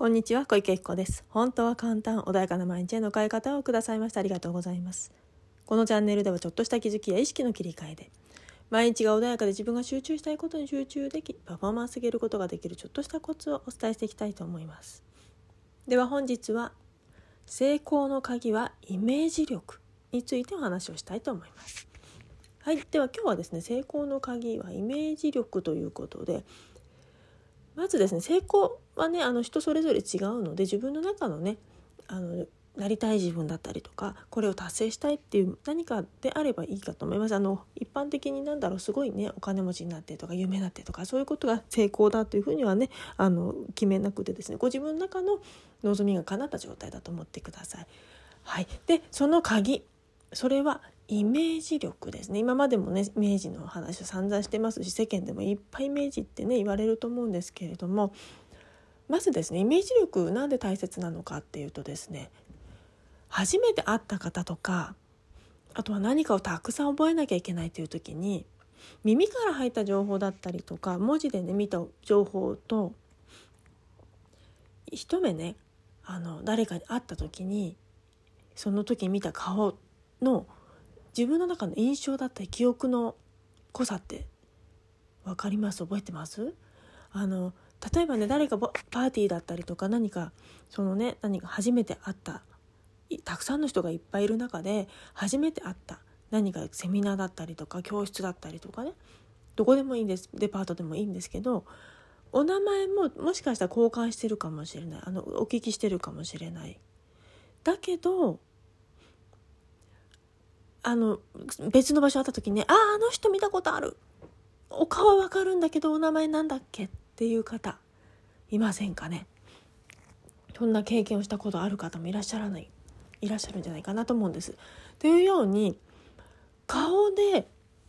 こんにちは小池子です。本当は簡単穏やかな毎日への変え方をくださいましてありがとうございます。このチャンネルではちょっとした気づきや意識の切り替えで毎日が穏やかで自分が集中したいことに集中できパフォーマンス上げることができるちょっとしたコツをお伝えしていきたいと思います。では本日は成功の鍵はイメージ力についてお話をしたいと思います。はい、では今日はですね成功の鍵はイメージ力ということでまずですね成功はねあの人それぞれ違うので自分の中のねあのなりたい自分だったりとかこれを達成したいっていう何かであればいいかと思います。あの一般的になんだろうすごいねお金持ちになってとか有名になってとかそういうことが成功だというふうにはねあの決めなくてですねご自分の中の望みが叶った状態だと思ってください。はい、でその鍵それはイメージ力ですね。今までもねイメージの話を散々してますし世間でもいっぱいイメージってね言われると思うんですけれどもまずですねイメージ力なんで大切なのかっていうとですね初めて会った方とかあとは何かをたくさん覚えなきゃいけないという時に耳から入った情報だったりとか文字でね見た情報と一目ねあの誰かに会った時にその時見た顔の自分の中の印象だったり記憶の濃さって分かります？覚えてます？あの例えばね誰かパーティーだったりとか何かそのね何か初めて会ったたくさんの人がいっぱいいる中で初めて会った何かセミナーだったりとか教室だったりとかねどこでもいいんですデパートでもいいんですけどお名前ももしかしたら交換してるかもしれないあのお聞きしてるかもしれないだけどあの別の場所あった時にね「あああの人見たことあるお顔はわかるんだけどお名前なんだっけ?」っていう方いませんかね？そんな経験をしたことある方もいらっしゃらないいらっしゃるんじゃないかなと思うんです。というように顔で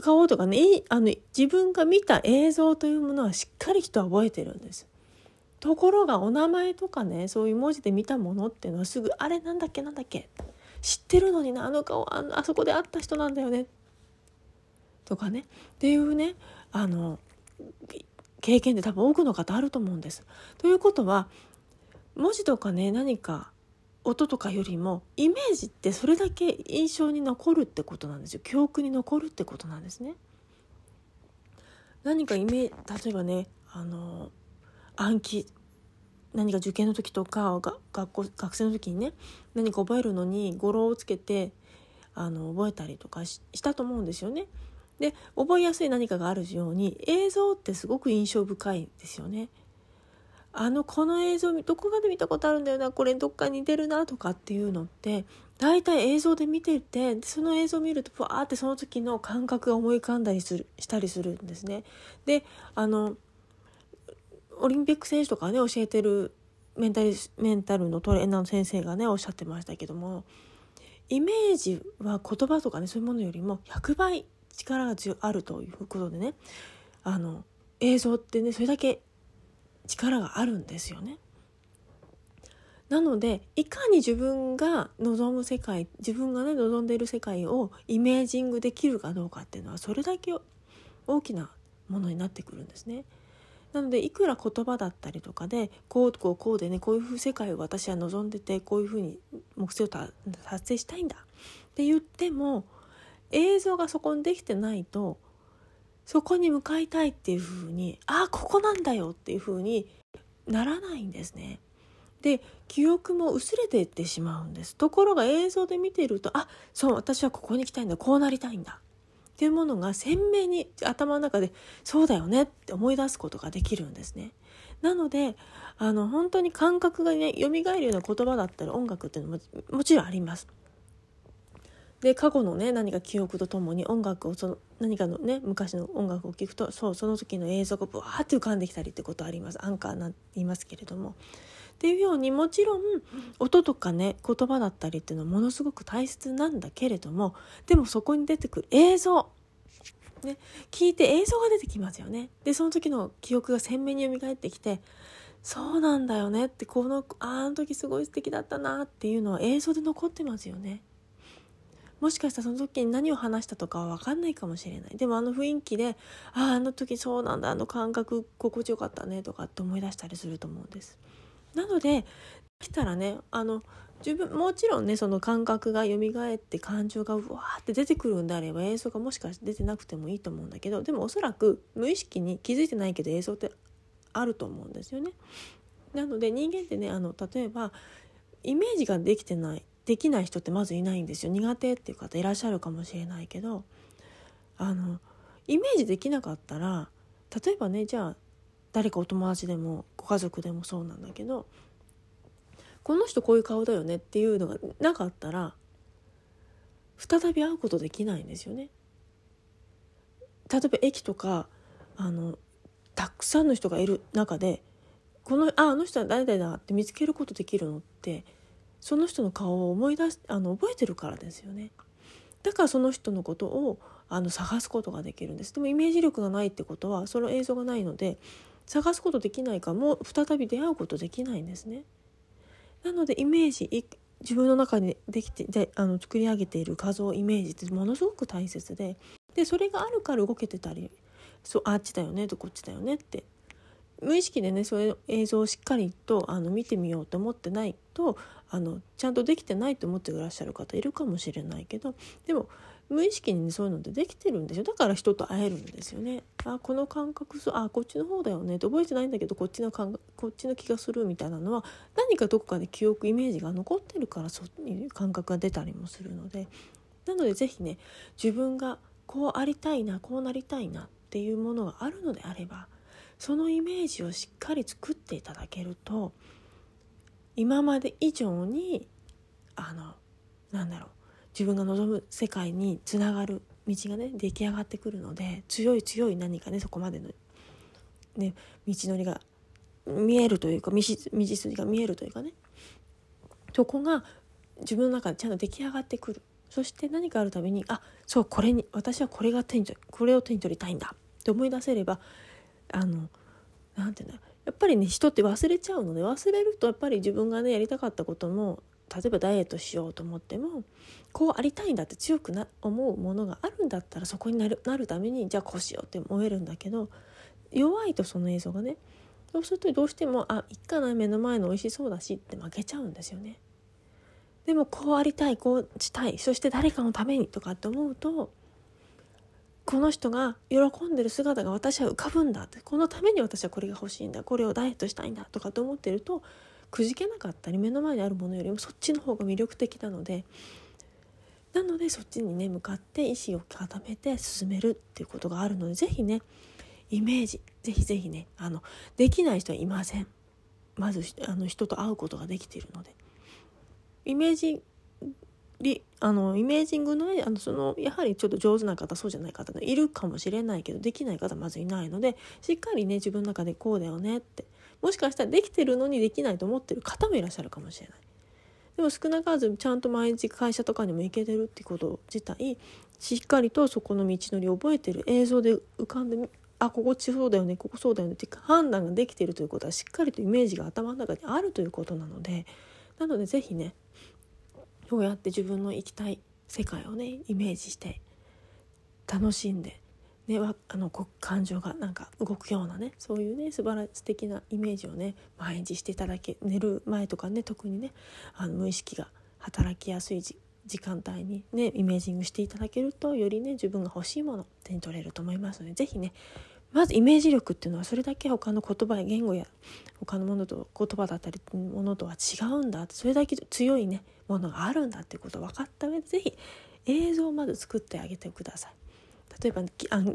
顔とかねあの自分が見た映像というものはしっかり人は覚えてるんです。ところがお名前とかねそういう文字で見たものっていうのはすぐ「あれなんだっけなんだっけ?」知ってるのになあの顔ああそこで会った人なんだよねとかねっていうねあの経験って多分多くの方あると思うんです。ということは文字とかね何か音とかよりもイメージってそれだけ印象に残るってことなんですよ記憶に残るってことなんですね。何かイメ例えばねあの暗記何か受験の時とか学校学生の時にね何か覚えるのに語呂をつけてあの覚えたりとかしたと思うんですよね。で覚えやすい何かがあるように映像ってすごく印象深いですよね。あのこの映像どこかで見たことあるんだよなこれどっか似てるなとかっていうのって大体映像で見ててその映像を見るとふわーってその時の感覚が思い浮かんだりするしたりするんですね。であのオリンピック選手とかね教えてるメンタルメンタルのトレーナーの先生がねおっしゃってましたけどもイメージは言葉とかねそういうものよりも100倍力があるということでねあの映像ってねそれだけ力があるんですよね。なのでいかに自分が望む世界自分がね望んでいる世界をイメージングできるかどうかっていうのはそれだけ大きなものになってくるんですね。なのでいくら言葉だったりとかでこうこうこうでねこういうふう世界を私は望んでてこういうふうに目標を達成したいんだって言っても映像がそこにできてないとそこに向かいたいっていうふうにああここなんだよっていうふうにならないんですね。で記憶も薄れていってしまうんですところが映像で見ているとあそう私はここに来たいんだこうなりたいんだっていうものが鮮明に頭の中でそうだよねって思い出すことができるんですね。なのであの本当に感覚がね蘇るような言葉だったり音楽っていうのももちろんあります。で過去のね何か記憶とともに音楽をその何かのね昔の音楽を聴くとそうその時の映像がブワーって浮かんできたりってことありますアンカーなんて言いますけれどもっていうようにもちろん音とかね言葉だったりっていうのはものすごく大切なんだけれどもでもそこに出てくる映像ね、聞いて映像が出てきますよね。でその時の記憶が鮮明に蘇ってきてそうなんだよねってこのあの時すごい素敵だったなっていうのは映像で残ってますよね。もしかしたらその時に何を話したとかは分かんないかもしれないでもあの雰囲気であああの時そうなんだあの感覚心地よかったねとかって思い出したりすると思うんです。なので来たらねあの自分もちろんねその感覚が蘇って感情がうわーって出てくるんであれば映像がもしかして出てなくてもいいと思うんだけどでもおそらく無意識に気づいてないけど映像ってあると思うんですよね。なので人間ってねあの例えばイメージができてないできない人ってまずいないんですよ苦手っていう方いらっしゃるかもしれないけどあのイメージできなかったら例えばねじゃあ誰かお友達でもご家族でもそうなんだけどこの人こういう顔だよねっていうのがなかったら再び会うことできないんですよね。例えば駅とかあのたくさんの人がいる中でこのああの人は誰々だって見つけることできるのってその人の顔を思い出しあの覚えてるからですよね。だからその人のことをあの探すことができるんです。でもイメージ力がないってことはその映像がないので探すことできないかもう再び出会うことできないんですね。なのでイメージ自分の中にできてであの作り上げている画像イメージってものすごく大切ででそれがあるから動けてたりそうあっちだよねとこっちだよねって無意識でねそういう映像をしっかりとあの見てみようと思ってないとあのちゃんとできてないと思っていらっしゃる方いるかもしれないけどでも無意識に、ね、そういうのってできてるんですよ。だから人と会えるんですよね。あこの感覚そうあこっちの方だよね。って覚えてないんだけどこっちの感こっちの気がするみたいなのは何かどこかで記憶イメージが残ってるからそういう感覚が出たりもするので。なので是非ね自分がこうありたいなこうなりたいなっていうものがあるのであればそのイメージをしっかり作っていただけると今まで以上にあのなんだろう自分が望む世界につながる道がね出来上がってくるので強い強い何かねそこまでの、ね、道のりが見えるというか道筋が見えるというかねそこが自分の中でちゃんと出来上がってくる。そして何かあるたびにあそうこれに私はこれが手にこれを手に取りたいんだって思い出せればあのなんていうんだろうやっぱりね人って忘れちゃうので忘れるとやっぱり自分がねやりたかったことも例えばダイエットしようと思ってもこうありたいんだって強くな思うものがあるんだったらそこになるなるためにじゃあこうしようって思えるんだけど弱いとその映像がねそうするとどうしてもあいっかな目の前の美味しそうだしって負けちゃうんですよね。でもこうありたいこうしたいそして誰かのためにとかって思うとこの人が喜んでる姿が私は浮かぶんだってこのために私はこれが欲しいんだこれをダイエットしたいんだとかと思ってるとくじけなかったり目の前にあるものよりもそっちの方が魅力的なのでなのでそっちにね向かって意思を固めて進めるっていうことがあるので是非ねイメージ是非是非ねあのできない人はいません。まずあの人と会うことができているので。イメージリあのイメージングのねあのそのやはりちょっと上手な方そうじゃない方いるかもしれないけどできない方まずいないのでしっかりね自分の中でこうだよねってもしかしたらできてるのにできないと思ってる方もいらっしゃるかもしれない。でも少なからずちゃんと毎日会社とかにも行けてるってこと自体しっかりとそこの道のり覚えてる映像で浮かんであここそうだよねここそうだよねって判断ができているということはしっかりとイメージが頭の中にあるということなのでなので是非ねどうやって自分の生きたい世界をねイメージして楽しんで、ね、あの感情がなんか動くようなねそういうね素晴ら素敵なイメージをね毎日していただけ寝る前とかね特にねあの無意識が働きやすい時間帯にねイメージングしていただけるとよりね自分が欲しいもの手に取れると思いますので是非ねまずイメージ力っていうのはそれだけ他の言葉や言語や他のものと言葉だったりものとは違うんだそれだけ強いねものがあるんだっていうことを分かった上で是非映像をまず作ってあげてください。例えば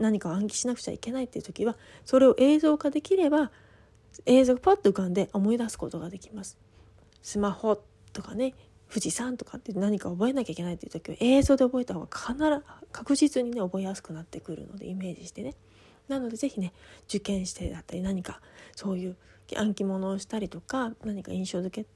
何かを暗記しなくちゃいけないっていう時はそれを映像化できれば映像がパッと浮かんで思い出すことができます。スマホとかね富士山とかって何か覚えなきゃいけないっていう時は映像で覚えた方が必ず確実にね覚えやすくなってくるのでイメージしてね。なので是非ね受験してだったり何かそういう暗記物をしたりとか何か印象づけ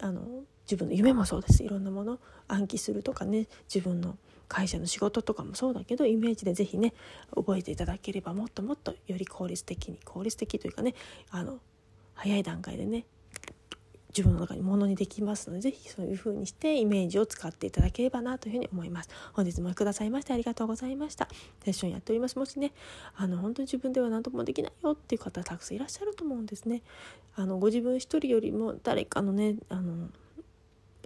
あの自分の夢もそうですいろんなもの暗記するとかね自分の会社の仕事とかもそうだけどイメージで是非ね覚えていただければもっともっとより効率的に効率的というかねあの早い段階でね自分の中にものにできますので是非そういう風にしてイメージを使っていただければなというふうに思います。本日もくださいましてありがとうございました。セッションやっております。もしねあの本当に自分では何ともできないよっていう方たくさんいらっしゃると思うんですね。あのご自分一人よりも誰かのねあの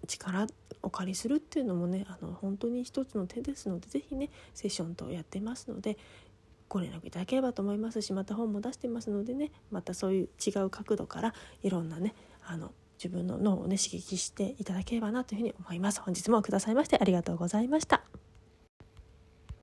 力お借りするっていうのもねあの本当に一つの手ですので是非ねセッションとやってますのでご連絡いただければと思いますしまた本も出してますのでねまたそういう違う角度からいろんなねあの自分の脳をね刺激していただければなというふうに思います。本日もくださいましてありがとうございました。